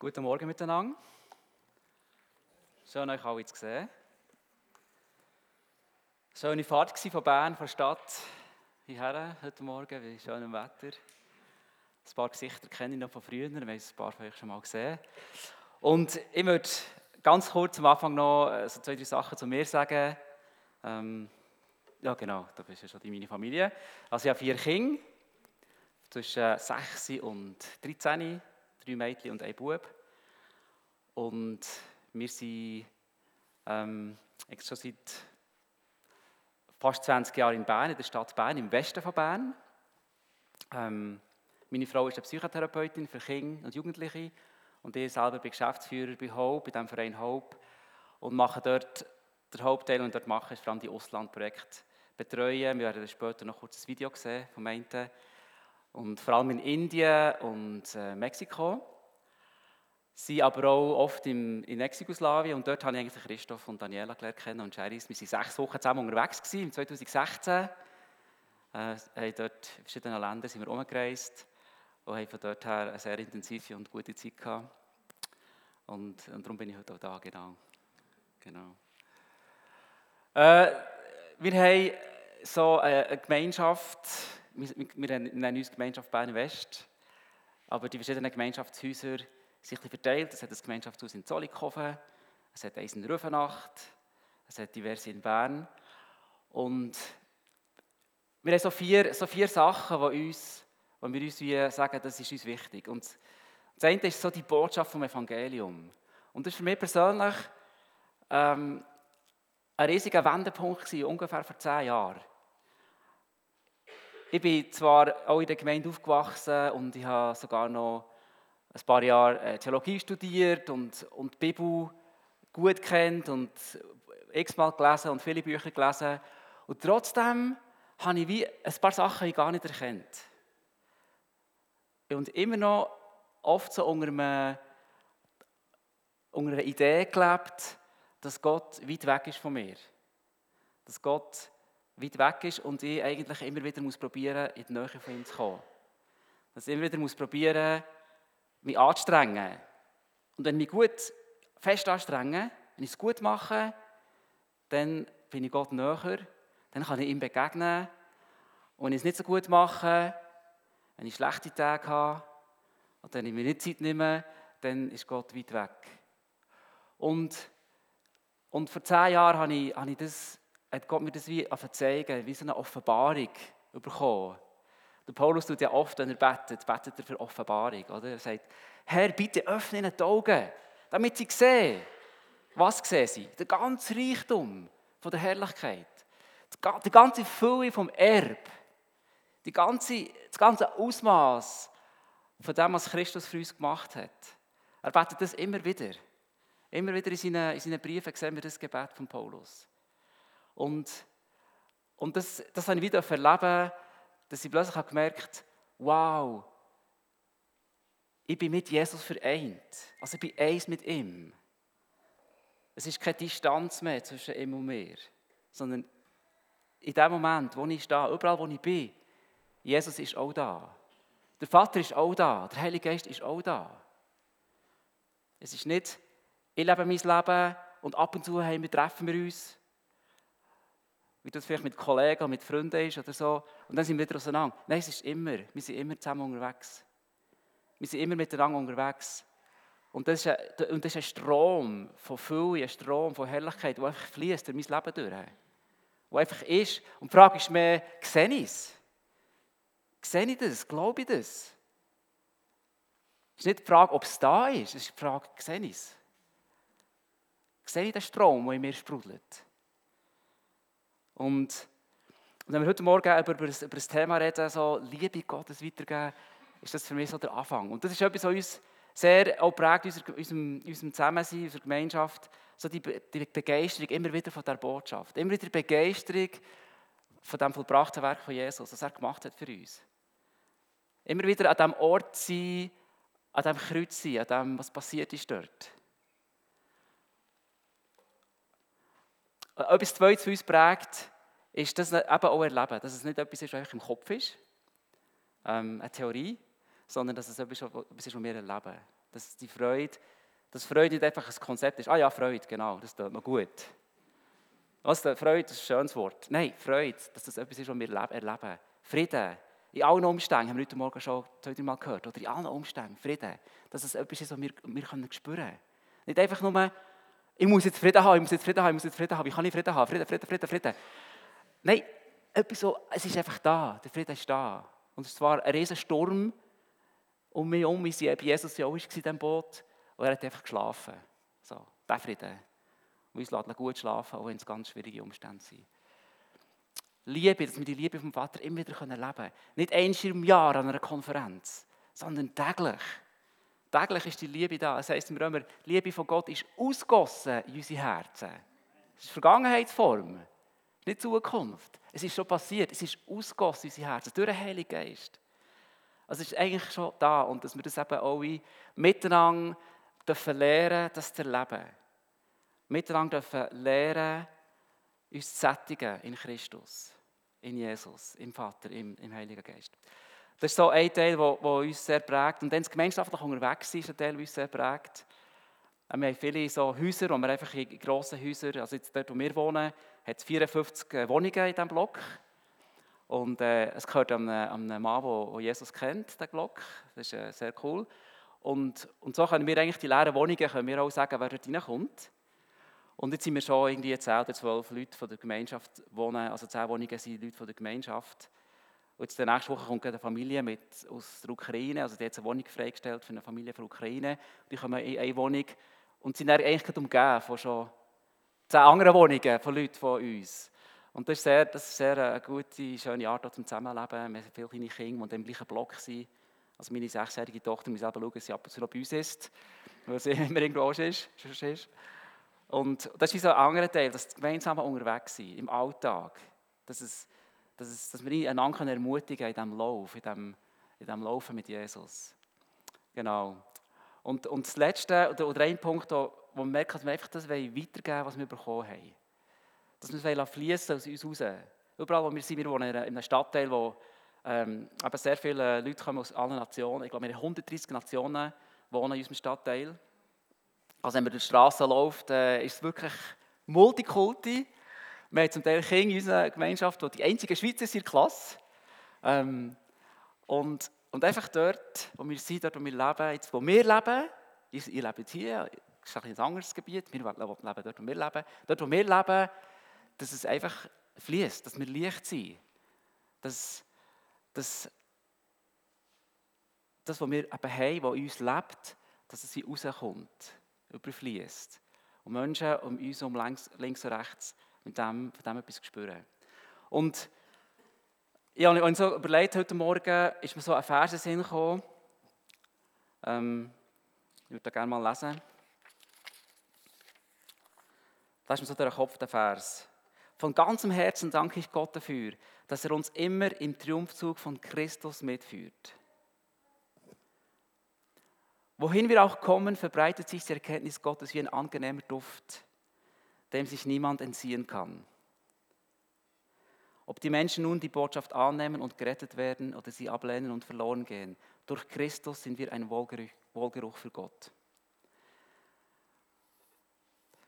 Guten Morgen miteinander. Schön, euch alle zu sehen. Schöne Fahrt von Bern, von der Stadt hierher heute Morgen, bei schönem Wetter. Ein paar Gesichter kenne ich noch von früher, wir haben ein paar von euch schon mal gesehen. Und ich würde ganz kurz am Anfang noch äh, so zwei, drei Sachen zu mir sagen. Ähm, ja, genau, da bist ja schon die meine Familie. Also ich habe vier Kinder, zwischen 6 und 13 drei Mädchen und ein Bub. Und wir sind ähm, schon seit fast 20 Jahren in Bern, in der Stadt Bern, im Westen von Bern. Ähm, meine Frau ist eine Psychotherapeutin für Kinder und Jugendliche und ich selber bin Geschäftsführer bei Hope, bei dem Verein Hope und mache dort, der Hauptteil und dort mache ich vor allem die Auslandprojekte betreuen. Wir werden später noch kurz ein Video sehen vom einen und vor allem in Indien und äh, Mexiko. Sie aber auch oft im, in Ex-Jugoslawien und dort habe ich eigentlich Christoph und Daniela gelernt kennen und Cheris. Wir waren sechs Wochen zusammen unterwegs gewesen, im 2016. Äh, haben dort in verschiedenen Ländern sind wir umgereist und haben von dort her eine sehr intensive und gute Zeit gehabt. Und, und darum bin ich heute auch da, genau. genau. Äh, wir haben so eine Gemeinschaft, wir, nennen uns Gemeinschaft Bern West, aber die verschiedenen Gemeinschaftshäuser sind verteilt. Es hat ein Gemeinschaftshaus in Zollikofen, es hat eins in Rüfenacht, es hat diverse in Bern. Und wir haben so vier, so vier Sachen, die, uns, die wir uns sagen, das ist uns wichtig. Und das eine ist so die Botschaft vom Evangelium. Und das ist für mich persönlich ähm, ein riesiger Wendepunkt gewesen, ungefähr vor zehn Jahren. Ich bin zwar auch in der Gemeinde aufgewachsen und ich habe sogar noch ein paar Jahre äh, Theologie studiert und, und die Bibel gut kennt und x-mal gelesen und viele Bücher gelesen. Und trotzdem habe ich wie ein paar Sachen gar nicht erkannt. Und immer noch oft so unter, einem, unter einer Idee gelebt, dass Gott weit weg ist von mir. Dass Gott weit weg ist und ich eigentlich immer wieder muss probieren, in die Nähe von ihm zu kommen. Dass ich immer wieder muss probieren, mich anstrengen. Und wenn ich mich gut fest anstrenge, wenn ich es gut mache, dann bin ich Gott näher, dann kann ich ihm begegnen. Und wenn ich es nicht so gut mache, wenn ich schlechte Tage habe, und wenn ich mir nicht Zeit nehme, dann ist Gott weit weg. Und, und vor zehn Jahren habe ich, habe ich das hat Gott mir das wie zeigen, wie so eine Offenbarung bekommen. Der Paulus tut ja oft, wenn er betet, betet er für Offenbarung. Oder? Er sagt, Herr, bitte öffne ihnen die Augen, damit sie sehen. Was sehen sie? Der ganze Reichtum von der Herrlichkeit. Die ganze Fülle vom Erb. Die ganze, das ganze Ausmaß von dem, was Christus für uns gemacht hat. Er betet das immer wieder. Immer wieder in seinen, in seinen Briefen sehen wir das Gebet von Paulus. Und, und das, das habe ich wieder erleben, dass ich plötzlich gemerkt habe, wow, ich bin mit Jesus vereint. Also ich bin eins mit ihm. Es ist keine Distanz mehr zwischen ihm und mir, sondern in dem Moment, wo ich stehe, überall wo ich bin, Jesus ist auch da. Der Vater ist auch da. Der Heilige Geist ist auch da. Es ist nicht, ich lebe mein Leben und ab und zu haben wir, treffen wir uns wie das vielleicht mit Kollegen, mit Freunden ist oder so. Und dann sind wir wieder auseinander. Nein, es ist immer, wir sind immer zusammen unterwegs. Wir sind immer miteinander unterwegs. Und das ist ein, und das ist ein Strom von Fülle, ein Strom von Herrlichkeit, der einfach fließt durch mein Leben durch. Der einfach ist. Und die Frage ist mehr, sehe ich es? Sehe ich das? Glaube ich das? Es ist nicht die Frage, ob es da ist, es ist die Frage, sehe ich es? Sehe ich den Strom, der in mir sprudelt? Und, wenn wir heute Morgen über, über, das, über das Thema reden, so Liebe Gottes weitergeben, ist das für mich so der Anfang. Und das ist etwas, was uns sehr auch prägt, unser, unserem, unserem Zusammensein, unserer Gemeinschaft, so die, die Begeisterung immer wieder von der Botschaft, immer wieder die Begeisterung von dem vollbrachten Werk von Jesus, das er gemacht hat für uns. Immer wieder an dem Ort sein, an dem Kreuz sein, an dem, was passiert ist dort. Etwas Zweites für uns prägt, ist das eben auch erleben, dass es nicht etwas ist, was im Kopf ist, ähm, eine Theorie, sondern dass es etwas ist, was wir erleben. Dass die Freude, dass Freude nicht einfach ein Konzept ist. Ah ja, Freude, genau, das tut noch gut. Was, Freude, das ist ein schönes Wort. Nein, Freude, dass das etwas ist, was wir erleben. Frieden, in allen Umständen, haben wir heute Morgen schon zwei, Mal gehört, oder in allen Umständen, Frieden, dass es etwas ist, was wir, wir können spüren können. Nicht einfach nur, ich muss jetzt Frieden haben, ich muss jetzt Frieden haben, ich muss jetzt Frieden haben, wie kann ich Frieden haben? Frieden, Frieden, Frieden, Frieden. Nein, etwas so, es ist einfach da, der Frieden ist da. Und es war ein riesen Sturm um mich herum, wie sie bei Jesus ja auch war in diesem Boot, und er hat einfach geschlafen. So, der Frieden. Und uns lässt gut schlafen, auch wenn es ganz schwierige Umstände sind. Liebe, dass wir die Liebe vom Vater immer wieder leben können. Nicht einmal im Jahr an einer Konferenz, sondern täglich. Täglich ist die Liebe da. Das heisst im Römer, die Liebe von Gott ist ausgossen in unsere Herzen. Das ist Vergangenheitsform, nicht Zukunft. Es ist schon passiert, es ist ausgossen in unsere Herzen, durch den Heiligen Geist. Also es ist eigentlich schon da und dass wir das eben alle miteinander dürfen lernen, das zu erleben. Miteinander dürfen lernen, uns zu sättigen in Christus in Jesus, im Vater, im, im Heiligen Geist. Das ist so ein Teil, der uns sehr prägt. Und dann das gemeinschaftlich unterwegs ist ein Teil, der uns sehr prägt. Wir haben viele so Häuser, wo wir einfach in grossen Häusern, also jetzt dort, wo wir wohnen, hat es 54 äh, Wohnungen in diesem Block. Und äh, es gehört einem, einem Mann, der Jesus kennt, der Block. Das ist äh, sehr cool. Und, und so können wir eigentlich die leeren Wohnungen können wir auch sagen, wer dort reinkommt. Und jetzt sind wir schon irgendwie 10 oder 12 Leute von der Gemeinschaft wohnen, also 10 Wohnungen sind Leute von der Gemeinschaft. Und jetzt nächsten Woche kommt eine Familie mit, aus der Ukraine, also die hat eine Wohnung freigestellt für eine Familie von der Ukraine. Die kommen in eine Wohnung und sind dann eigentlich umgeben von schon 10 anderen Wohnungen von Leuten von uns. Und das ist sehr, das ist sehr eine gute, schöne Art zum Zusammenleben. Wir haben viele kleine Kinder, die im gleichen Block sind. Also meine sechsjährige Tochter muss selber schauen, dass sie ab und zu noch bei uns ist, weil sie immer irgendwo ist. Und das ist ein anderer Teil, das gemeinsame unterwegs sein, im Alltag. Dass, es, dass, es, dass wir einander ermutigen in diesem Lauf, in diesem, in diesem Laufen mit Jesus. Genau. Und, und das Letzte, oder, oder ein Punkt, wo wir merken, dass wir einfach das weitergeben was wir bekommen haben. Dass wir es fließen aus uns raus. Überall, wo wir sind, wir wohnen in einem Stadtteil, wo ähm, sehr viele Leute kommen aus allen Nationen. Ich glaube, wir haben 130 Nationen wohnen in unserem Stadtteil. Also wenn man durch die Straße läuft, äh, ist es wirklich Multikulti. Wir haben zum Teil Kinder in unserer Gemeinschaft, die die einzigen Schweizer sind in der Klasse. Ähm, und, und einfach dort, wo wir sind, dort, wo wir leben, jetzt, wo wir leben, ihr, ihr lebt hier, das ist ein anderes Gebiet, wir leben dort, wo wir leben, dort, wo wir leben, dass es einfach fließt, dass wir leicht sind, dass, dass das, was wir eben haben, was in uns lebt, dass es rauskommt überfließt. Und Menschen um uns um links und rechts mit dem, von dem etwas spüren. Und ich habe mir so überlegt, heute Morgen ist mir so ein Vers in Sinn gekommen. Ähm, ich würde gerne mal lesen. Da ist mir so der Kopf der Vers. Von ganzem Herzen danke ich Gott dafür, dass er uns immer im Triumphzug von Christus mitführt. Wohin wir auch kommen, verbreitet sich die Erkenntnis Gottes wie ein angenehmer Duft, dem sich niemand entziehen kann. Ob die Menschen nun die Botschaft annehmen und gerettet werden oder sie ablehnen und verloren gehen, durch Christus sind wir ein Wohlgeruch, Wohlgeruch für Gott.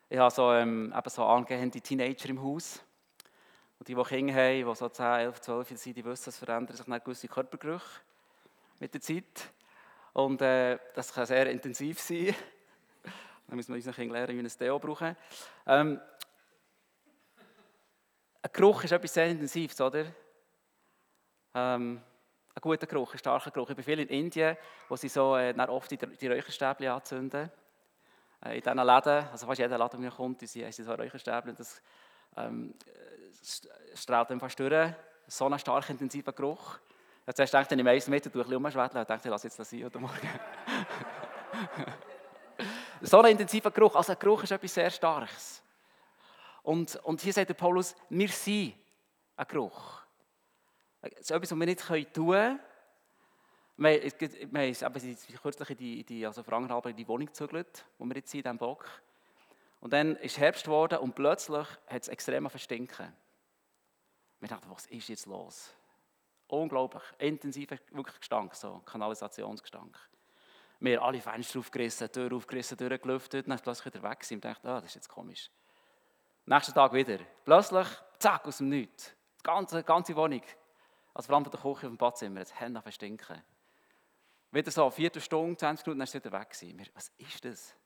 Ich habe so, ähm, eben so angehende Teenager im Haus. Und die, die Kinder haben, die so 10, 11, 12 sind, die wissen, es verändert sich nicht gewisse Körpergerüche mit der Zeit. Und äh, das kann sehr intensiv sein. Dann müssen wir unseren Kindern lernen, wie wir ein Deo brauchen. Ähm, ein Geruch ist etwas sehr Intensives, oder? Ähm, ein guter Geruch, ein starker Geruch. Ich bin viel in Indien, wo sie so äh, oft die, die Räucherstäbchen anzünden. Äh, in diesen Läden, also fast jeder Laden, der kommt, sie haben so Räucherstäbchen. Das ähm, strahlt fast durch. So ein stark intensiver Geruch. Ja, zuerst dachte ich, ich meisten Meter durch ein bisschen umschwätteln. Ich dachte, ich lasse jetzt das sein heute Morgen. so ein intensiver Geruch. Also ein Geruch ist etwas sehr Starkes. Und, und hier sagt der Paulus, wir sind ein Geruch. Das ist etwas, was wir nicht tun können. Wir, wir haben kürzlich in die, die, also in die Wohnung gezügelt, wo wir jetzt sind, in diesem Block. Und dann ist Herbst geworden und plötzlich hat es extrem verstinken. Wir dachten, was ist jetzt los? Unglaublich. Intensiver wirklich Gestank, so Kanalisationsgestank. Wir alle Fenster aufgerissen, Tür aufgerissen, durchgelüftet, dann ist plötzlich wieder weg und dachte, ah, das ist jetzt komisch. Nächsten Tag wieder. Plötzlich, zack, aus dem Nichts. Die ganze, ganze Wohnung, also vor allem von der Küche auf dem Badzimmer, jetzt Hände verstinken. Wieder so, vierte Stunde, 20 Minuten, dann ist es wieder weg. Wir, was ist das?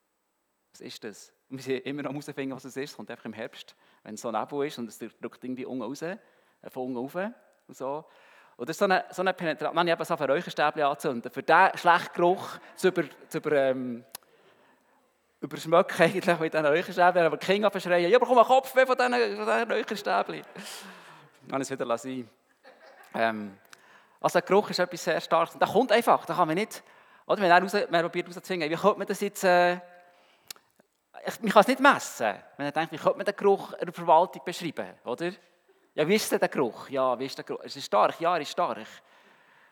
Was ist das? Und wir sind immer noch herausfinden, was es ist. Es kommt einfach im Herbst, wenn es so Nebel ist und es drückt irgendwie unten raus, äh, von unten rauf und so. Und das ist so eine, so eine Penetration. Ich eben so ein Räucherstäbchen anzünden, für diesen schlechten Geruch zu über, zu über, ähm, überschmücken eigentlich mit diesen Räucherstäbchen. Aber die Kinder verschreien, ja, bekomme einen Kopf von diesen, von diesen Räucherstäbchen. Dann ich es wieder sein. Ähm, also der Geruch ist etwas sehr Starkes. Und der kommt einfach, da kann man nicht, oder wenn er probiert rauszuzwingen, wie könnte man das jetzt, äh, ich, man kann es nicht messen. Er denkt, wie könnte man den Geruch in der Verwaltung beschreiben, oder? Ja, wie ist denn der Geruch? Ja, wie ist der Geruch? Ist er stark? Ja, er ist stark.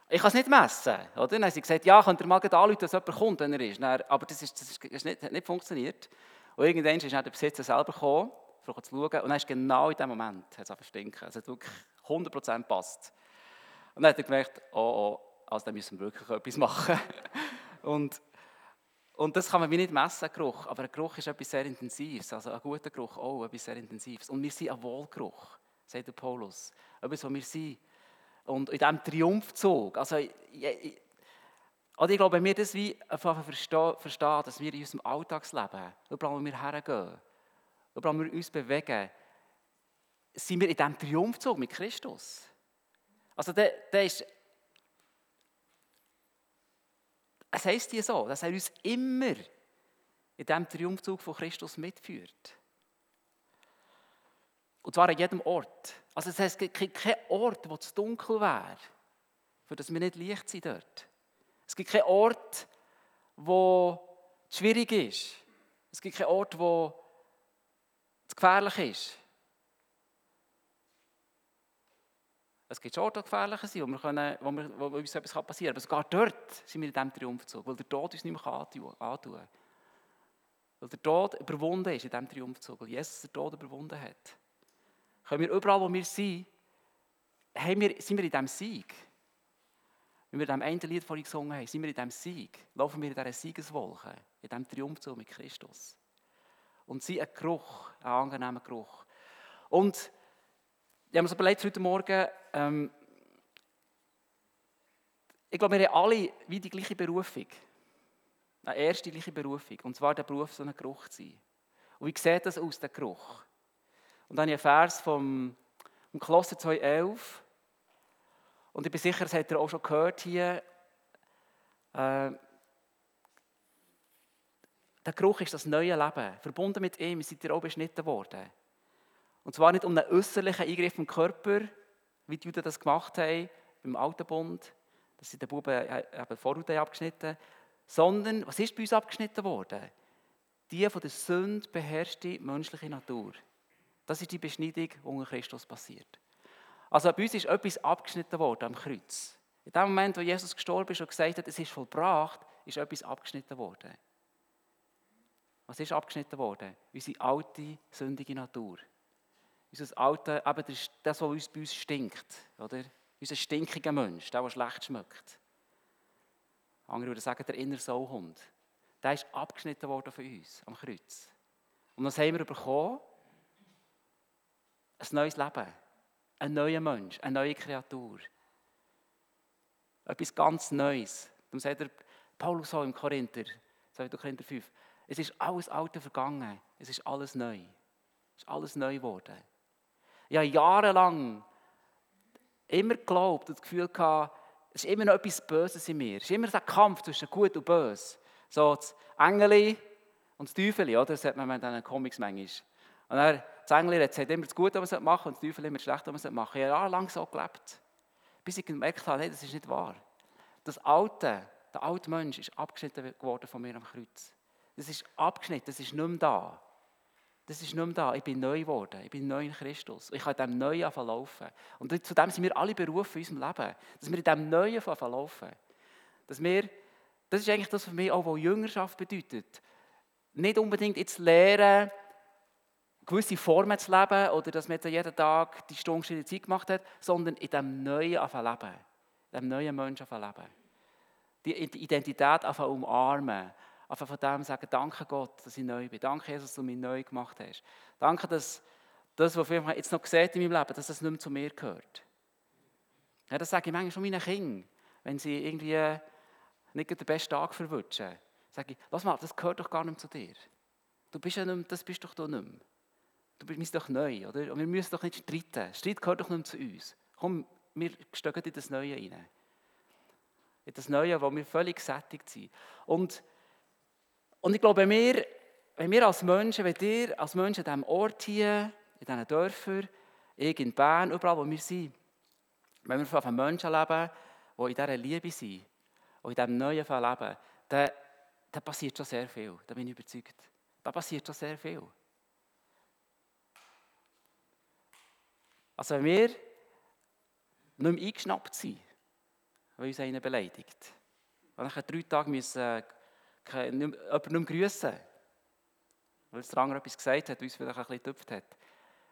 Ich kann es nicht messen, oder? Dann haben sie gesagt, ja, könnt ihr mal anrufen, dass jemand kommt, wenn er ist. Dann, aber das, ist, das ist, ist nicht, hat nicht funktioniert. Und irgendwann ist dann der Besitzer selber gekommen, um zu schauen, und dann ist genau in dem Moment, hat es stinken. Also es hat wirklich 100% passt. Und dann hat er gemerkt, oh, oh, also da müssen wir wirklich etwas machen. und, und das kann man wie nicht messen, Geruch. Aber ein Geruch ist etwas sehr Intensives. Also ein guter Geruch auch etwas sehr Intensives. Und wir sind ein Wohlgeruch, sagt der Paulus. Etwas, was wir sind. Und in diesem Triumphzug, also ich, ich, also ich glaube, wenn wir das wie verstehen, verstehen, dass wir in unserem Alltagsleben, überall wo wir hergehen, überall wo wir uns bewegen, sind wir in diesem Triumphzug mit Christus. Also der, der ist, es heisst hier so, dass er uns immer in diesem Triumphzug von Christus mitführt. Und zwar an jedem Ort. Also das heisst, es gibt keinen Ort, wo es dunkel wäre, für das wir nicht Licht sind dort. Es gibt keinen Ort, wo es schwierig ist. Es gibt keinen Ort, wo es gefährlich ist. Es gibt schon Orte, die gefährlich sind, wo, wir können, wo, wir, wo uns etwas passieren kann. Aber sogar dort sind wir in diesem Triumphzug, weil der Tod uns nicht mehr antun kann. Weil der Tod überwunden ist in diesem Triumphzug, weil Jesus den Tod überwunden hat. Können wir überall, wo wir sind, haben wir, sind wir in diesem Sieg. Wenn wir in diesem Lied vorhin gesungen haben, sind wir in diesem Sieg. Laufen wir in dieser Siegeswolke, in diesem Triumphzug mit Christus. Und sie ein Geruch, ein angenehmer Geruch. Und ich habe mir so überlegt heute Morgen, ähm, ich glaube, wir haben alle wie die gleiche Berufung. Eine erste gleiche Berufung. Und zwar der Beruf, so ein Geruch zu sein. Und wie sieht das aus, der Geruch? Und dann habe ich einen Vers vom, vom Kolosser 2,11. Und ich bin sicher, das habt ihr auch schon gehört hier. Äh, der Geruch ist das neue Leben. Verbunden mit ihm seid ihr auch beschnitten worden. Und zwar nicht um einen äußerlichen Eingriff im Körper, wie die Juden das gemacht haben beim Alten Bund, dass sie den Buben äh, eben Vorhaut abgeschnitten sondern, was ist bei uns abgeschnitten worden? Die von der Sünde beherrschte menschliche Natur. Das ist die Beschneidung, die unter Christus passiert. Also bei uns ist etwas abgeschnitten worden am Kreuz. In dem Moment, wo Jesus gestorben ist und gesagt hat, es ist vollbracht, ist etwas abgeschnitten worden. Was ist abgeschnitten worden? Unsere alte, sündige Natur unser Alte, eben das, das, was uns, bei uns stinkt. Oder? Unser stinkiger Mensch, der, der schlecht schmeckt. Andere würden sagen, der innere Sauhund. Der ist abgeschnitten worden von uns am Kreuz. Und was haben wir bekommen? Ein neues Leben. Ein neuer Mensch, eine neue Kreatur. Etwas ganz Neues. Darum sagt er, Paulus so im Korinther, 2. Korinther 5, es ist alles Alte vergangen, es ist alles neu. Es ist alles neu geworden. Ich habe jahrelang immer geglaubt und das Gefühl gehabt, es ist immer noch etwas Böses in mir. Es ist immer der Kampf zwischen Gut und Böse. So das Engel und das Teufel, oder? das hat man in diesen Comics manchmal. Und dann, Engel hat immer das Gute, was man machen und das Teufel immer das Schlechte, was man machen Ich habe jahrelang so gelebt. Bis ich gemerkt habe, nee, das ist nicht wahr. Das Alte, der alte Mensch ist abgeschnitten geworden von mir am Kreuz. Das ist abgeschnitten, das ist nicht mehr da. Das ist nicht mehr da. Ich bin neu geworden. Ich bin neu in Christus. Ich kann in diesem Neuen laufen. Und zu dem sind wir alle berufen in unserem Leben. Dass wir in diesem Neuen laufen. Dass wir, das ist eigentlich das für mich auch, was Jüngerschaft bedeutet. Nicht unbedingt jetzt lernen, gewisse Formen zu leben oder dass man jeden Tag die Stunde Zeit gemacht hat, sondern in diesem Neuen leben. In diesem neuen Menschen leben. die Identität einfach umarmen. Einfach von dem sagen, danke Gott, dass ich neu bin. Danke, Jesus, dass du mich neu gemacht hast. Danke, dass das, was ich jetzt noch sieht in meinem Leben, dass das nicht mehr zu mir gehört. Ja, das sage ich manchmal schon meinen Kindern, wenn sie irgendwie nicht den besten Tag verwünschen. Sage ich, lass mal, das gehört doch gar nicht mehr zu dir. Du bist ja nicht mehr, das bist doch du nicht mehr. Du bist doch neu, oder? Und wir müssen doch nicht streiten. Streit gehört doch nicht zu uns. Komm, wir stecken in das Neue rein. In das Neue, wo wir völlig gesättigt sind. Und, und ich glaube, wenn wir, wenn wir als Menschen, wenn ihr als Menschen an diesem Ort hier, in diesen Dörfern, ich in Bern, überall, wo wir sind, wenn wir von Menschen leben, die in dieser Liebe sind, und in diesem neuen Fall leben, dann, dann passiert schon sehr viel. Da bin ich überzeugt. Da passiert schon sehr viel. Also wenn wir nicht mehr eingeschnappt sind, weil uns einer beleidigt, und nach drei Tagen müssen äh, jemanden nicht mehr grüssen, weil der andere etwas gesagt hat, uns vielleicht ein bisschen getüpft hat.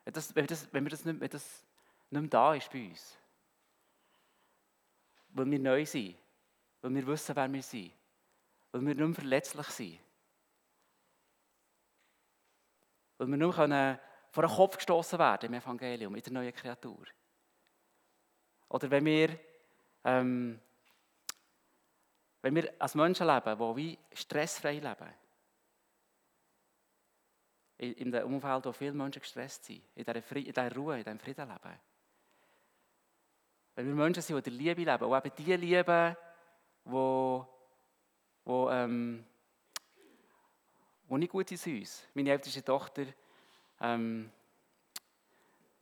Wenn, das, wenn, das, wenn, das nicht, wenn das nicht mehr da ist bei uns, weil wir neu sind, weil wir wissen, wer wir sind, weil wir nicht mehr verletzlich sind, weil wir nur können vor den Kopf gestoßen werden im Evangelium, in der neuen Kreatur. Oder wenn wir, ähm, wenn wir als Menschen leben, die wie stressfrei leben, in dem Umfeld, wo viele Menschen gestresst sind, in dieser, in Ruhe, in diesem Frieden leben. Wenn wir Menschen sind, die der Liebe leben, und eben die lieben, wo, wo, ähm, wo nicht gut ist uns. Meine älteste Tochter, ähm,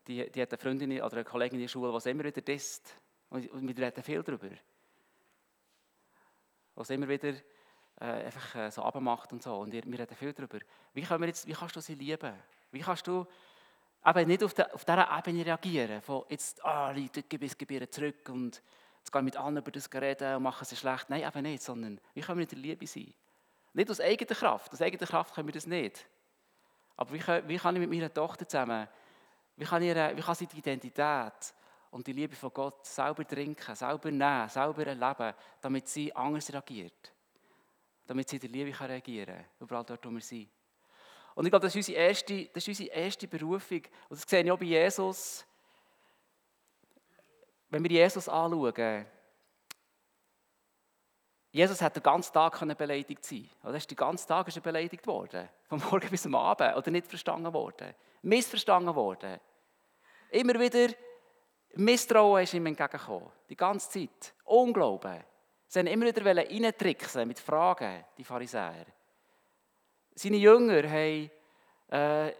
die, die hat eine Freundin oder eine Kollegin in der Schule, die immer wieder disst. Und, und wir reden viel darüber. Was immer wieder äh, einfach äh, so abmacht und so. Und wir, wir reden viel darüber. Wie, können wir jetzt, wie kannst du sie lieben? Wie kannst du eben nicht auf, der, auf dieser Ebene reagieren, von jetzt, ah, Leute, gib es zurück und jetzt gehen mit allen über das reden und machen sie schlecht. Nein, eben nicht, sondern wie können wir in der Liebe sein? Nicht aus eigener Kraft, aus eigener Kraft können wir das nicht. Aber wie kann, wie kann ich mit meiner Tochter zusammen, wie kann, ihre, wie kann sie die Identität und die Liebe von Gott selber trinken, selber nehmen, selber erleben, damit sie anders reagiert? Damit sie in der Liebe kann reagieren kann, überall dort, wo wir sind. Und ich glaube, das ist unsere erste, das ist unsere erste Berufung. Und das sehe ich auch bei Jesus. Wenn wir Jesus anschauen, Jesus hat den ganzen Tag beleidigt sein. Oder ist den ganzen Tag ist er beleidigt worden. Vom Morgen bis zum Abend. Oder nicht verstanden worden. Missverstanden worden. Immer wieder Misstrauen ist ihm entgegengekommen. Die ganze Zeit. Unglauben. Sie haben immer wieder reintricksen mit Fragen, die Pharisäer. Seine Jünger haben äh,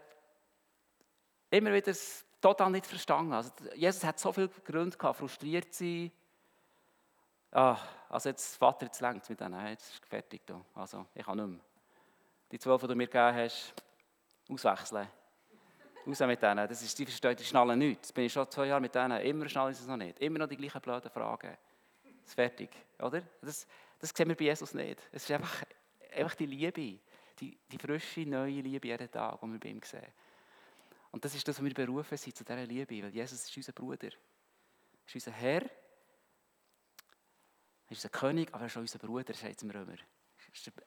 immer wieder total nicht verstanden. Also Jesus hat so viele Gründe gehabt, frustriert zu sein. Ah, also jetzt, Vater, jetzt längt mit denen, jetzt ist fertig. Da. Also, ich kann nicht mehr. Die zwölf, die du mir gegeben hast, auswechseln. Raus mit denen. Das ist, die verstehen, die schnallen nichts. Jetzt bin ich schon zwei Jahre mit denen. Immer schnallen sie es noch nicht. Immer noch die gleichen blöden Fragen. Das ist fertig, oder? Das, das sehen wir bei Jesus nicht. Es ist einfach, einfach die Liebe die, die frische, neue Liebe jeden Tag, die wir bei ihm sehen. Und das ist das, was wir berufen sind, zu dieser Liebe, weil Jesus ist unser Bruder. Er ist unser Herr, er ist unser König, aber er ist auch unser Bruder, sagt es im Römer.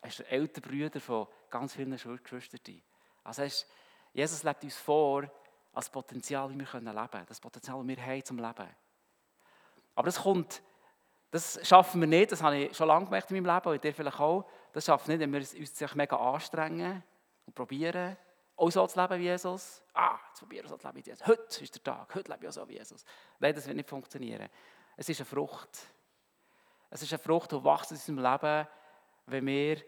Er ist der ältere Bruder von ganz vielen Geschwistern. Also ist, Jesus lebt uns vor als Potenzial, wie wir leben können. Das Potenzial, das wir haben zum Leben. Aber das kommt das schaffen wir nicht, das habe ich schon lange gemerkt in meinem Leben, und ihr vielleicht auch. Das schaffen wir nicht, wenn wir uns sich mega anstrengen und probieren, auch so zu leben wie Jesus. Ah, jetzt probieren wir so zu leben wie Jesus. Heute ist der Tag, heute lebe ich auch so wie Jesus. Nein, das wird nicht funktionieren. Es ist eine Frucht. Es ist eine Frucht, die wächst in unserem Leben, wenn wir,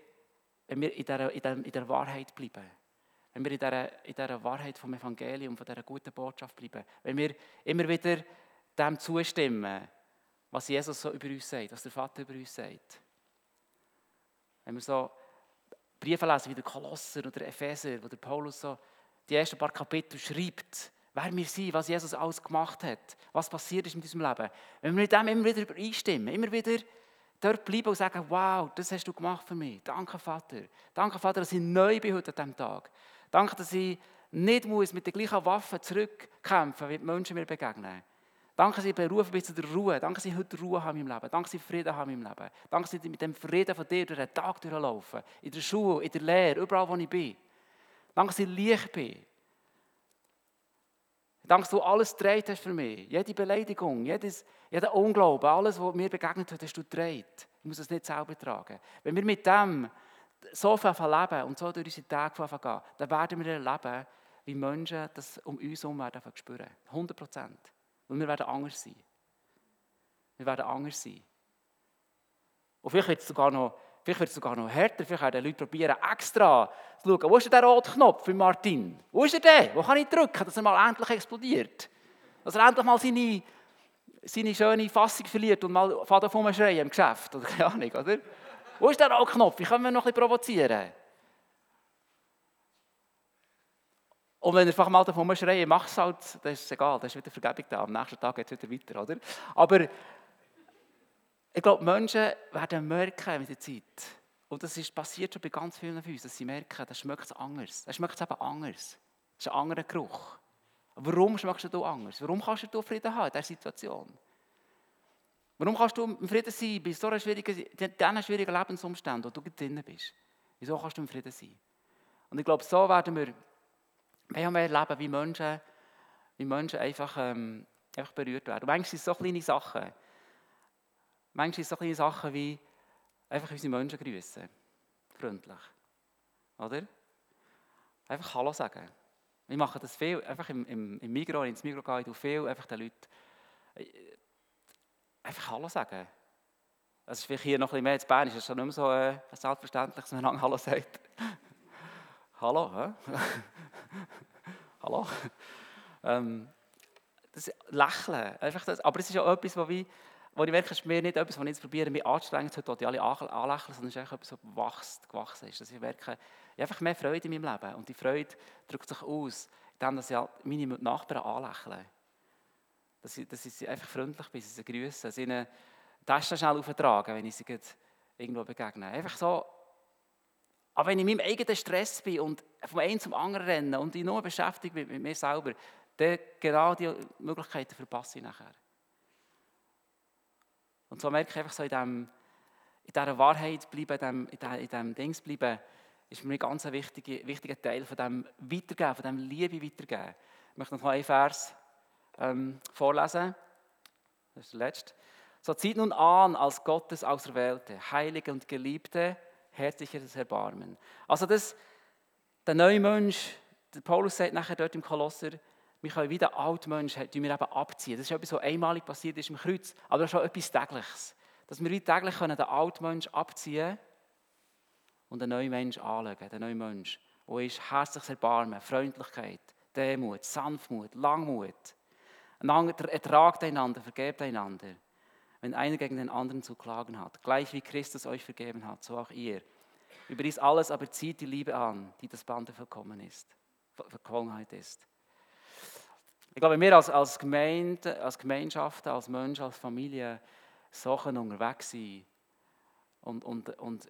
wenn wir in, der, in, der, in der Wahrheit bleiben. Wenn wir in dieser, in dieser Wahrheit vom Evangelium, von dieser guten Botschaft bleiben. Wenn wir immer wieder dem zustimmen, was Jesus so über uns sagt, was der Vater über uns sagt. Wenn wir so Briefe lesen wie der Kolosser oder Epheser, wo der Paulus so die ersten paar Kapitel schreibt, wer wir sind, was Jesus alles gemacht hat, was passiert ist in unserem Leben. Wenn wir mit dem immer wieder übereinstimmen, immer wieder dort bleiben und sagen, wow, das hast du gemacht für mich. Danke, Vater. Danke, Vater, dass ich neu bin heute an diesem Tag. Danke, dass ich nicht muss mit den gleichen Waffen zurückkämpfen, wie die Menschen mir begegnen. Danke, dass ich berufen bin zu der Ruhe. Danke, dass ich heute Ruhe habe in meinem Leben. Danke, dass ich Frieden habe in meinem Leben. Danke, dass ich mit dem Frieden von dir durch den Tag durchlaufe. In der Schule, in der Lehre, überall, wo ich bin. Danke, dass ich leicht bin. Danke, dass du alles gedreht hast für mich. Jede Beleidigung, jedes, jeder Unglauben, alles, was mir begegnet hat, hast du gedreht. Ich muss es nicht selber tragen. Wenn wir mit dem so viel leben und so durch unsere Tage gehen, dann werden wir erleben, wie Menschen das um uns herum werden spüren. 100 Prozent. Und wir werden anders sein. Wir werden anders sein. Und vielleicht wird es sogar noch, vielleicht wird es sogar noch härter. Vielleicht werden Leute probieren, extra zu schauen, wo ist der rote Knopf für Martin? Wo ist er denn? Wo kann ich drücken, dass er mal endlich explodiert? Dass er endlich mal seine, seine schöne Fassung verliert und mal fährt auf schreien im Geschäft. Oder keine Ahnung, oder? Wo ist der rote Knopf? Wie können wir noch ein bisschen provozieren? Und wenn er einfach mal davon schreien, mach es halt, dann ist es egal, dann ist wieder Vergebung da. Am nächsten Tag geht es wieder weiter, oder? Aber ich glaube, Menschen werden merken mit der Zeit, und das ist passiert schon bei ganz vielen von uns, dass sie merken, das schmeckt anders. Das schmeckt eben anders. Das ist ein anderer Geruch. Warum schmeckst du anders? Warum kannst du Frieden haben in dieser Situation? Warum kannst du im Frieden sein bei so schwierigen, diesen schwierigen Lebensumständen, wo du drin bist? Wieso kannst du im Frieden sein? Und ich glaube, so werden wir mehr und mehr erleben, wie Menschen, wie Menschen einfach, ähm, einfach berührt werden. Und manchmal sind es so kleine Sachen. Manchmal so kleine Sachen wie einfach unsere Menschen grüßen. Freundlich. Oder? Einfach Hallo sagen. Wir machen das viel, einfach im, im, im Migros, ins Migros gehe ich viel, einfach den Leuten äh, einfach Hallo sagen. Das ist vielleicht hier noch ein bisschen mehr in Bern, ist schon nicht mehr so äh, selbstverständlich, dass man lang Hallo sagt. Hallo, hä? Hallo? Ähm, das Lächeln, einfach das, aber es ist ja etwas, wo, wie, wo ich merke, es ist mir nicht etwas, was ich jetzt probiere, mich anzustrengen, heute die alle anlächeln, sondern es ist etwas, was gewachsen ist. Dass ich merke, ich habe einfach mehr Freude in meinem Leben und die Freude drückt sich aus, indem dass ich meine Nachbarn anlächle. Dass ich, dass ich sie einfach freundlich bin, sie grüße, sie ihnen Taschen schnell auftragen, wenn ich sie irgendwo begegne. Einfach so aber wenn ich in meinem eigenen Stress bin und vom einen zum anderen renne und ich nur beschäftigt bin mit mir selber, dann genau die Möglichkeiten verpasse ich nachher. Und so merke ich einfach so in, dem, in dieser Wahrheit bleiben, in diesem, in diesem Dings bleiben, ist mir ein ganz wichtiger, wichtiger Teil von dem Weitergeben, von dem Liebe weitergeben. Ich möchte noch einen Vers ähm, vorlesen. Das ist der letzte. So zieht nun an als Gottes Auserwählte, Heilige und Geliebte, herzliches Erbarmen. Also das, der neue Mensch, der Paulus sagt nachher dort im Kolosser, wir können wie der alte Mensch wir eben abziehen. Das ist etwas, was einmalig passiert ist im Kreuz, aber das ist auch etwas Tägliches. Dass wir wie täglich können den alten Mensch abziehen und den neuen Mensch anschauen, den neuen Mensch, wo ist herzliches Erbarmen, Freundlichkeit, Demut, Sanftmut, Langmut. Ertragt einander, vergebt einander wenn einer gegen den anderen zu klagen hat. Gleich wie Christus euch vergeben hat, so auch ihr. Über dies alles aber zieht die Liebe an, die das Band der Vollkommenheit ist. Ich glaube, wir als, als Gemeinde, als Gemeinschaft, als Mensch, als Familie so unterwegs sein und, und, und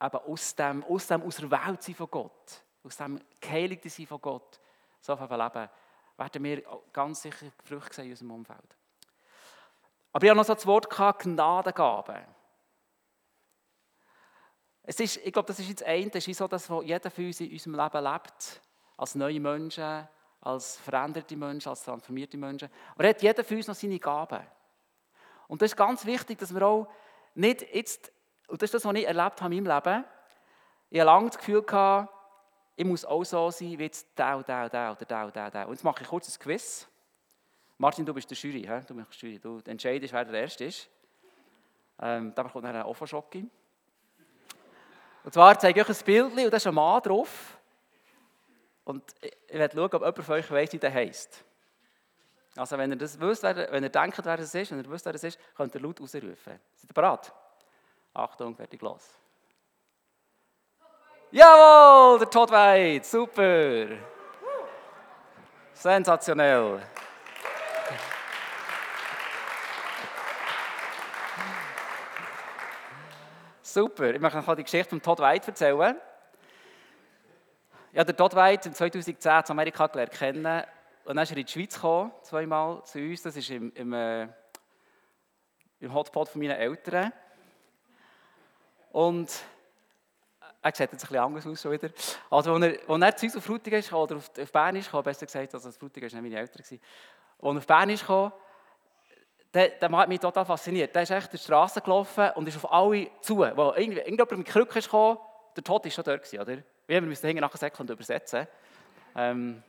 eben aus dem, aus dem aus der Welt sein von Gott, aus dem Geheiligten sein von Gott, so leben, werden wir ganz sicher Früchte sehen in unserem Umfeld. Aber ich habe noch so das Wort gehabt, Gnadengabe. Es ist, ich glaube, das ist jetzt ein, das ist so, dass jeder von uns in unserem Leben lebt, als neue Menschen, als veränderte Menschen, als transformierte Menschen. Aber er hat jeder von uns noch seine Gaben. Und das ist ganz wichtig, dass wir auch nicht jetzt, und das ist das, was ich erlebt habe in meinem Leben, ich habe lange das Gefühl gehabt, ich muss auch so sein wie jetzt der, der, der oder der, der, der. Und jetzt mache ich kurz ein Quiz. Martin, du bist der Jury, du bist Jury. Du entscheidest, wer der Erste ist. Ähm, da kommt dann ein Offerschocke. Und zwar zeige ich euch ein Bild und da ist ein Mann drauf. Und ich werde schauen, ob jemand von euch weiss, wie der heisst. Also wenn ihr das wisst, wenn ihr denkt, wer das ist, wenn ihr wisst, wer ist, könnt ihr laut ausrufen. Seid ihr bereit? Achtung, fertig, los. Jawohl, der Todd White, super. Sensationell. Super, ich möchte noch die Geschichte von Todd White erzählen. Ja, der Todd White im 2010 in Amerika gelernt kennen und dann ist er in die Schweiz gekommen, zweimal zu uns. Das ist im, im, äh, im Hotspot von meinen Eltern. Und er sieht jetzt ein bisschen anders aus wieder. Also, als er, als er zu uns auf Frutigen ist, oder auf, auf Bern ist, besser gesagt, also Frutigen war meine Eltern. Als er auf Bern gekommen, der, der hat mich total fasziniert. Der ist echt durch die Straße gelaufen und ist auf alle zu. Wo irgendjemand mit Krücken gekommen, der Tod war schon dort, oder? Wir müssen hinten nachher Säckeln übersetzen. Ähm,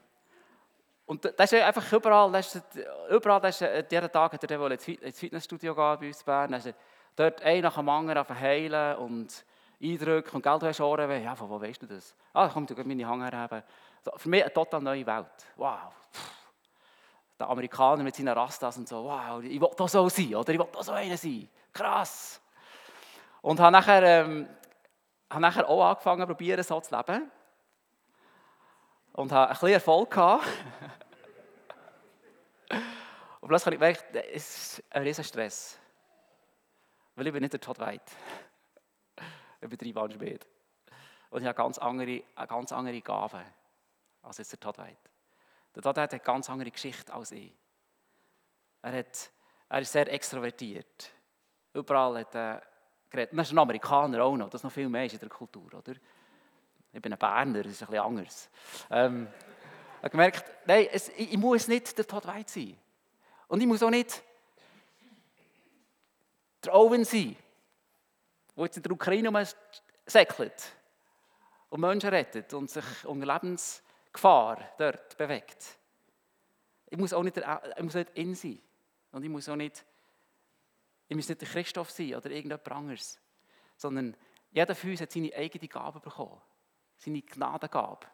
und das ist einfach überall, das ist, überall das ist, jeden Tag hat er ins Fitnessstudio gehen bei uns in Bern. Ist dort ein nach dem anderen auf heilen und Eindrücke und Geld hast Ohren. Ja, von wo weißt du das? Ah, komm, du kannst meine Hanger haben. So, für mich eine total neue Welt. Wow. Der Amerikaner mit seinen Rastas und so. Wow, ich will da so sein, oder? Ich will da so einer sein. Krass. Und habe nachher, ähm, habe nachher auch angefangen, probieren, so zu leben und habe ein bisschen Erfolg gehabt. und plötzlich habe ich gemerkt, es ist ein riesen Stress. Weil ich bin nicht der Todd White. Ich bin drei Wandschmied. Und ich habe ganz andere, eine ganz andere Gaben als jetzt der Todd White. Der White hat eine ganz andere Geschichte als ich. Er, hat, er ist sehr extrovertiert. Überall hat er geredet. Er ist ein Amerikaner auch noch, das noch viel mehr ist in der Kultur, oder? Ich bin ein Berner, das ist ein bisschen anders. Ähm, ich habe gemerkt, nein, es, ich, ich, muss nicht der Todd White sein. Und ich muss auch nicht der Owen sein, der jetzt in der Ukraine säckelt und Menschen rettet und sich unter Lebensgefahr dort bewegt. Ich muss auch nicht, der, ich muss nicht in sein. Und ich muss auch nicht, ich muss nicht Christoph sein oder irgendjemand anderes. Sondern jeder von uns hat seine eigene Gabe bekommen seine Gnadengabe.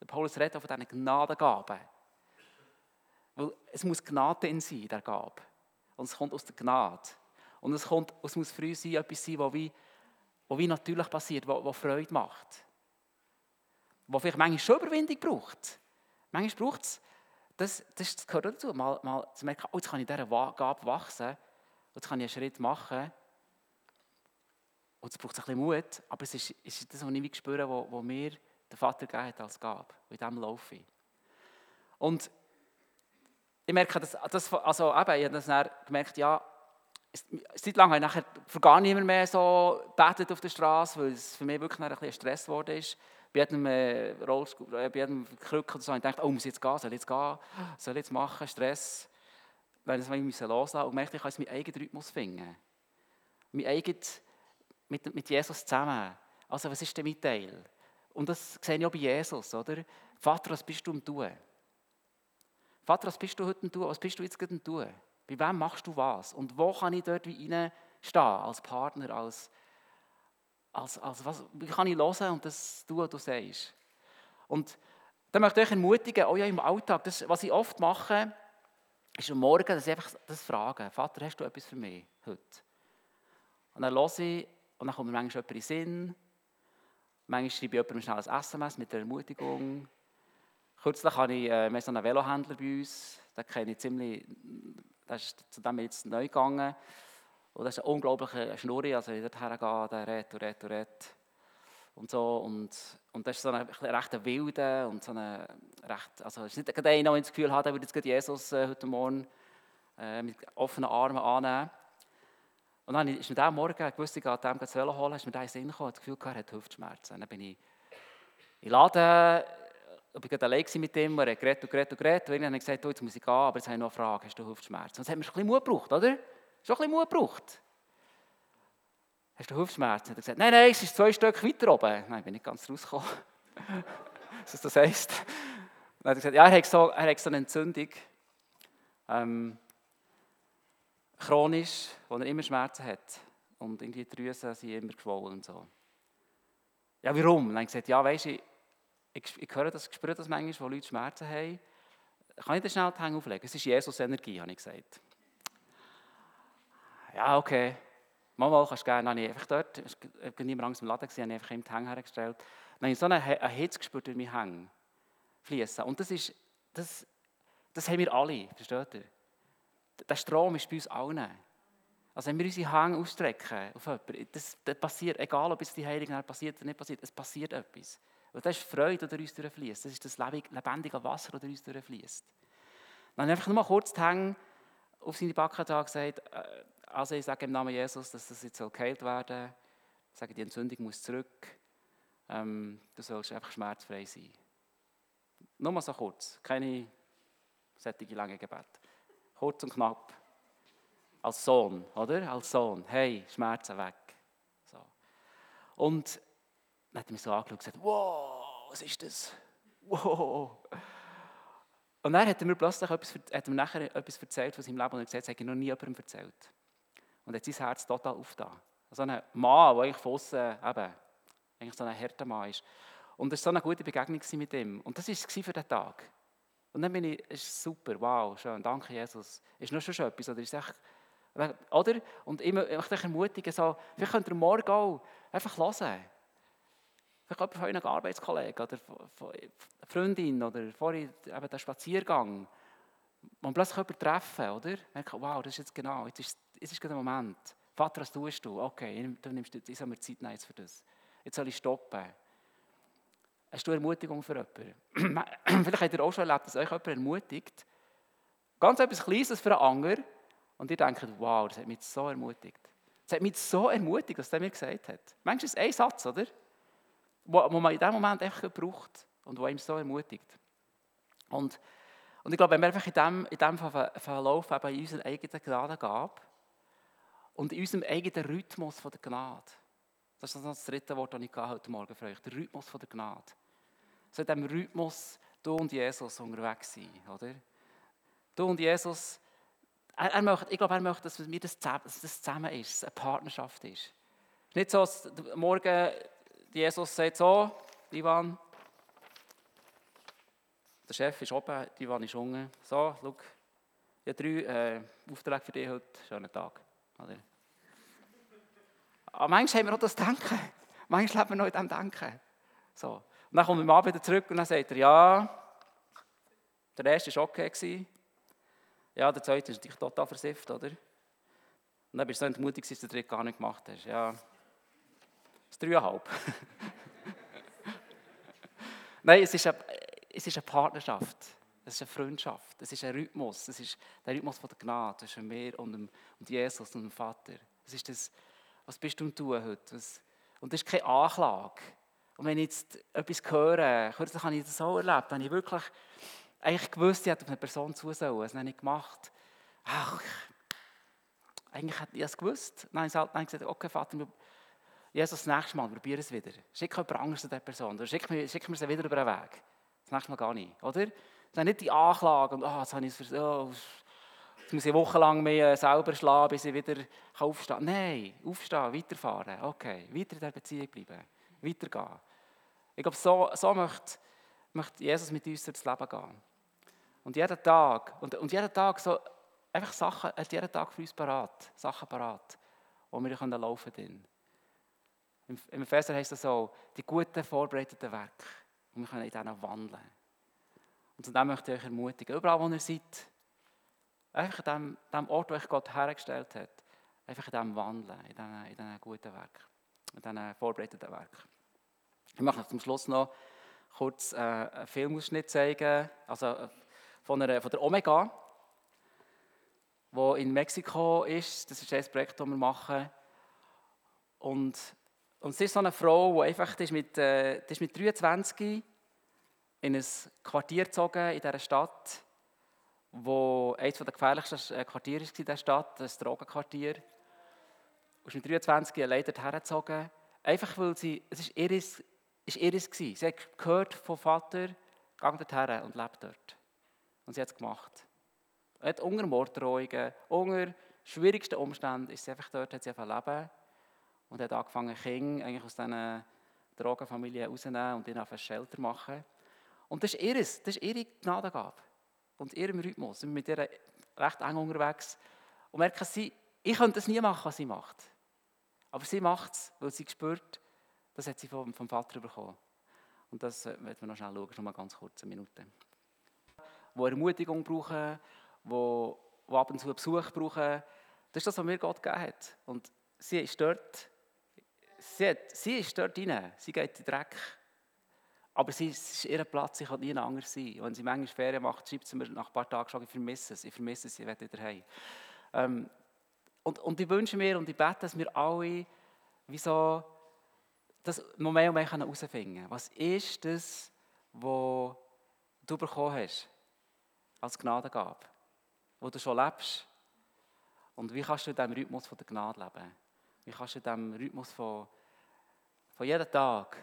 Der Paulus redet auch von diesen Gnadengaben. Weil es muss Gnade in sein, der Gabe. Und es kommt aus der Gnade. Und es, kommt, es muss für uns sein, etwas sein, was wie, was wie natürlich passiert, was, was Freude macht. Was vielleicht manchmal schon Überwindung braucht. Manchmal braucht es, das, das gehört dazu, mal, mal zu merken, oh, jetzt kann ich in dieser Gabe wachsen, jetzt kann ich einen Schritt machen und es braucht ein bisschen Mut, aber es ist, ist das, was ich spüre, wo, wo mir der Vater gegeben hat als Gabe. Und in dem laufe ich. Und ich merke, dass, das, also eben, ich habe das gemerkt, ja, seit langem habe ich nachher gar niemand mehr so betet auf der Straße, weil es für mich wirklich ein bisschen Stress geworden ist. Bei jedem, äh, Rollstuhl, äh, bei jedem Krücken oder so, ich dachte, oh, muss ich jetzt gehen, soll ich jetzt gehen, soll ich jetzt machen, Stress. Weil das ich loslassen und merkte, ich kann jetzt meinen eigenen Rhythmus finden. Mein eigenes mit, mit Jesus zusammen. Also was ist denn mein Teil? Und das sehe ich auch bei Jesus, oder? Vater, was bist du am Tun? Vater, was bist du heute am Tun? Was bist du jetzt gerade am Tun? Bei wem machst du was? Und wo kann ich dort wie reinstehen? Als Partner, als, als, als was, wie kann ich hören und das tun, was du sagst? Und dann möchte ich euch ermutigen, auch ja im Alltag, das, was ich oft mache, ist am Morgen, dass ich einfach das frage, Vater, hast du etwas für mich heute? Und dann höre ich, und dann kommt mir manchmal jemand in den Sinn. Manchmal schreibe ich jemandem schnell ein SMS mit der Ermutigung. Kürzlich habe ich äh, so einen Velohändler bei uns. Den kenne ich ziemlich, der ist zu dem jetzt neu gegangen. Und das ist eine unglaubliche Schnurri. Also, ich dort hergehe, der redet und redet und redet. Und so. Und, und das ist so ein recht wilder und so eine recht, also es ist nicht einer, der das Gefühl hat, er würde jetzt Jesus äh, heute Morgen äh, mit offenen Armen annehmen. Und dann ist mir diesen Morgen, gewusst, ich gehe dem zu holen, ist mir der in Sinn gekommen, das Gefühl er hat Hüftschmerzen. Dann bin ich in Laden, ich war allein mit ihm, er hat geredet und geredet und geredet. Und irgendwann habe ich gesagt, oh, jetzt muss ich gehen, aber jetzt habe ich noch eine Frage, hast du Hüftschmerzen? Und das hat mir schon ein bisschen Mut gebraucht, oder? Schon ein bisschen Mut gebraucht. Hast du Hüftschmerzen? Er hat gesagt, nein, nein, es ist zwei Stück weiter oben. Nein, ich bin nicht ganz rausgekommen. Was das heisst. Dann hat er gesagt, ja, er hat so, er hat so eine Entzündung. Ähm, chronisch, wo er immer Schmerzen hat. Und irgendwie die Drüsen sind immer geschwollen und so. Ja, warum? dann habe ich gesagt, ja, weißt du, ich, ich, ich höre das, ich spüre das manchmal, wo Leute Schmerzen haben. Kann ich das schnell die Hände auflegen? Es ist Jesus-Energie, habe ich gesagt. Ja, okay. Mal, kannst du gerne. Habe ich einfach dort, ich war niemand Angst im Laden, habe ich einfach ihm Hänge hergestellt. Dann habe ich so eine, eine Hitze gespürt durch meine Hänge fließen. Und das ist, das, das haben wir alle, versteht ihr? Der Strom ist bei uns allen. Also wenn wir unsere Hänge ausstrecken auf jemanden, das, das passiert, egal ob es die Heiligen passiert oder nicht passiert, es passiert etwas. Und das ist Freude, die uns durchfließt. Das ist das lebendige Wasser, das uns durchfließt. Dann einfach nur mal kurz die Hänge auf seine Backen da gesagt, äh, also ich sage im Namen Jesus, dass das jetzt geheilt werden soll. Ich sage, die Entzündung muss zurück. Ähm, du sollst einfach schmerzfrei sein. Nur mal so kurz, keine sättige lange Gebet. Kurz und knapp. Als Sohn, oder? Als Sohn. Hey, Schmerzen weg. So. Und dann hat er mich so angeschaut und gesagt, wow, was ist das? Wow. Und dann hat er mir plötzlich etwas, hat er nachher etwas erzählt von seinem Leben und er gesagt, das habe ich noch nie jemandem erzählt. Und hat sein Herz total aufgetan. So ein Mann, der eigentlich von außen eben, eigentlich so ein harter Mann ist. Und es war so eine gute Begegnung mit ihm. Und das war es für den Tag. Und dann bin ich, es ist super, wow, schön, danke Jesus. Ist noch schon etwas? Oder ist echt, oder? Und ich möchte euch ermutigen, so, vielleicht könnt ihr morgen auch einfach hören. Vielleicht jemand von euren Arbeitskollegen oder von Freundin oder vorhin eben der Spaziergang. Man plötzlich jemanden treffen, oder? Merken, wow, das ist jetzt genau, jetzt ist, jetzt ist gerade der Moment. Vater, was tust du? Okay, du nimmst, ich soll mir Zeit nehmen für das. Jetzt soll ich stoppen. Hast du Ermutigung für jemanden? Vielleicht habt ihr auch schon erlebt, dass euch jemand ermutigt. Ganz etwas Kleines für einen anderen. Und ihr denkt, wow, das hat mich so ermutigt. Das hat mich so ermutigt, was er mir gesagt hat. Manchmal ist es ein Satz, oder? Wo, wo man in dem Moment einfach braucht und wo ihm so ermutigt. Und, und ich glaube, wenn wir einfach in dem, in dem Verlauf eben in unseren eigenen Gnade gab und in unserem eigenen Rhythmus von der Gnade, das ist das dritte Wort, das ich heute Morgen für euch, der Rhythmus von der Gnade. So in diesem Rhythmus, du und Jesus unterwegs sein, oder? Du und Jesus, er, er möchte, ich glaube, er möchte, dass, wir das, dass das zusammen ist, eine Partnerschaft ist. Nicht so, dass morgen Jesus sagt so, Ivan, der Chef ist oben, Ivan ist unten. So, schau, ich habe drei äh, Aufträge für dich heute, schönen Tag. Oder? Aber manchmal haben wir auch das Denken. Manchmal leben wir noch in diesem Denken. So. Und dann kommt er wieder zurück und dann sagt er, ja, der erste war okay. Gewesen. Ja, der zweite ist natürlich total versifft, oder? Und dann bist du so entmutigt, dass du den dritten gar nicht gemacht hast. Ja, das dreieinhalb. Nein, es ist, eine, es ist eine Partnerschaft. Es ist eine Freundschaft. Es ist ein Rhythmus. Es ist der Rhythmus von der Gnade zwischen mir und, dem, und Jesus und dem Vater. Es ist das, was bist du am tun heute? Was, und das ist keine Anklage. Und wenn ich jetzt etwas höre, kürzlich habe ich das so erlebt, habe ich wirklich eigentlich gewusst, ich hätte auf eine Person zu sollen. Das habe ich gemacht. Ach, eigentlich hätte ich es gewusst. Dann habe ich gesagt, okay, Vater, Jesus, das nächste Mal, probiere es wieder. Schick jemand anderes zu dieser Person. Oder schick mir, schick mir sie wieder über den Weg. Das nächste Mal gar nicht. Oder? Das nicht die Anklage und, oh, jetzt, habe ich oh, jetzt muss ich wochenlang mehr selber schlagen, bis ich wieder aufstehen kann. Nein, aufstehen, weiterfahren. Okay, weiter in der Beziehung bleiben. Weitergehen. Ich glaube, so, so möchte, möchte Jesus mit uns durchs Leben gehen. Und jeden Tag, und, und jeden Tag so, einfach Sachen, er hat jeden Tag für uns parat, Sachen parat, wo wir können laufen können. Im Epheser heißt es so, die guten, vorbereiteten Werke. Und wir können in denen wandeln. Und dem möchte ich euch ermutigen, überall wo ihr seid, einfach an dem, dem Ort, wo euch Gott hergestellt hat, einfach in dem wandeln, in diesen, in diesen guten Werken, in diesen vorbereiteten Werken. Ich möchte zum Schluss noch kurz äh, einen Filmausschnitt zeigen, also äh, von, einer, von der Omega, wo in Mexiko ist. Das ist ein Projekt, das wir machen. Und und sie ist so eine Frau, die einfach, die ist mit, äh, die ist mit 23 in ein Quartier gezogen in dieser Stadt, wo eines der gefährlichsten äh, Quartiere war in dieser Stadt, das Drogenquartier. Und mit 23 leider hergezogen, einfach weil sie, es ist ihres, ist ihres gewesen. Sie hat gehört vom Vater, geh dorthin und lebt dort. Und sie hat es gemacht. Sie hat unter Morddrohungen, unter schwierigsten Umständen ist sie einfach dort, hat sie einfach leben und hat angefangen, Kinder eigentlich aus diesen Drogenfamilien rauszunehmen und ihnen auf ein Shelter machen. Und das ist, ihres, das ist ihre Gnadengabe und ihrem Rhythmus. Wir sind mit ihr recht eng unterwegs und merken, sie, ich könnte das nie machen, was sie macht. Aber sie macht es, weil sie spürt, das hat sie vom, vom Vater bekommen. Und das werden wir noch schnell schauen, schon mal ganz kurz, eine Minute. Wo Ermutigung brauchen, wo, wo ab und zu Besuch brauchen, das ist das, was mir Gott gegeben hat. Und sie ist dort sie, hat, sie ist dort rein, sie geht in den Dreck. Aber sie, ist ihr Platz, sie kann nie anders sein. Wenn sie manchmal Ferien macht, schreibt sie mir nach ein paar Tagen schon, ich vermisse es, ich vermisse es, ich will wieder heim. Ähm, und, und ich wünsche mir und ich bete, dass wir alle wie so, das und mehr herausfinden können. Was ist das, was du bekommen hast als Gnadengabe, wo du schon lebst? Und wie kannst du in diesem Rhythmus von der Gnade leben? Wie kannst du in diesem Rhythmus von, von jedem Tag,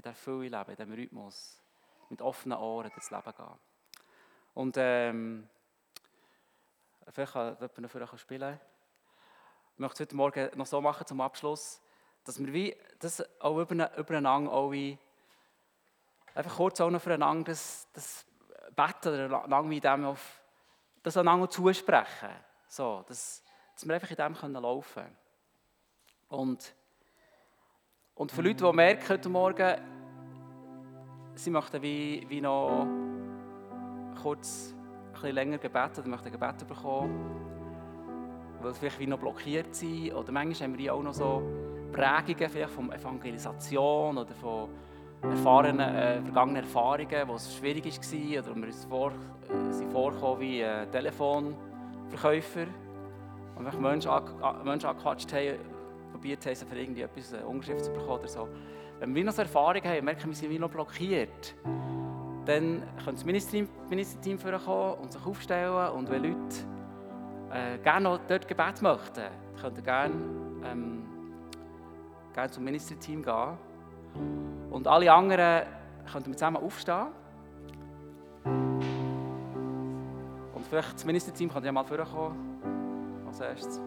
in der Fülle leben, in diesem Rhythmus, mit offenen Ohren durchs Leben gehen? Und ähm, vielleicht kann jemand noch für euch spielen. Ich möchte es heute Morgen noch so machen zum Abschluss, dass wir wie das auch übereinander auch wie, einfach kurz auch noch füreinander das, das beten oder einander wie dem auf, das einander zusprechen. So, dass, dass wir einfach in dem können laufen können. Und, und für Leute, die merken heute Morgen, sie möchten wie, wie noch kurz ein bisschen länger gebeten oder möchten Gebet bekommen, weil sie vielleicht wie noch blockiert sind. Oder manchmal haben wir auch noch so Prägungen vielleicht von Evangelisation oder von erfahrenen, äh, vergangenen Erfahrungen, wo es schwierig war oder wir uns vor, äh, sind vorgekommen wie äh, Telefonverkäufer und wenn Menschen, an, Menschen angequatscht haben, probiert haben, für irgendwie etwas, eine Unterschrift zu bekommen oder so. Wenn wir noch so Erfahrungen haben, merken wir, sind wie noch blockiert, dann können das Ministerteam, Ministerteam vorkommen und sich aufstellen und wenn Leute äh, gerne noch dort Gebet möchten, könnt ihr gerne, ähm, gerne zum Ministerteam gehen und alle anderen könnten zusammen aufstehen und vielleicht das Ministerteam kann ja mal vorkommen als erstes.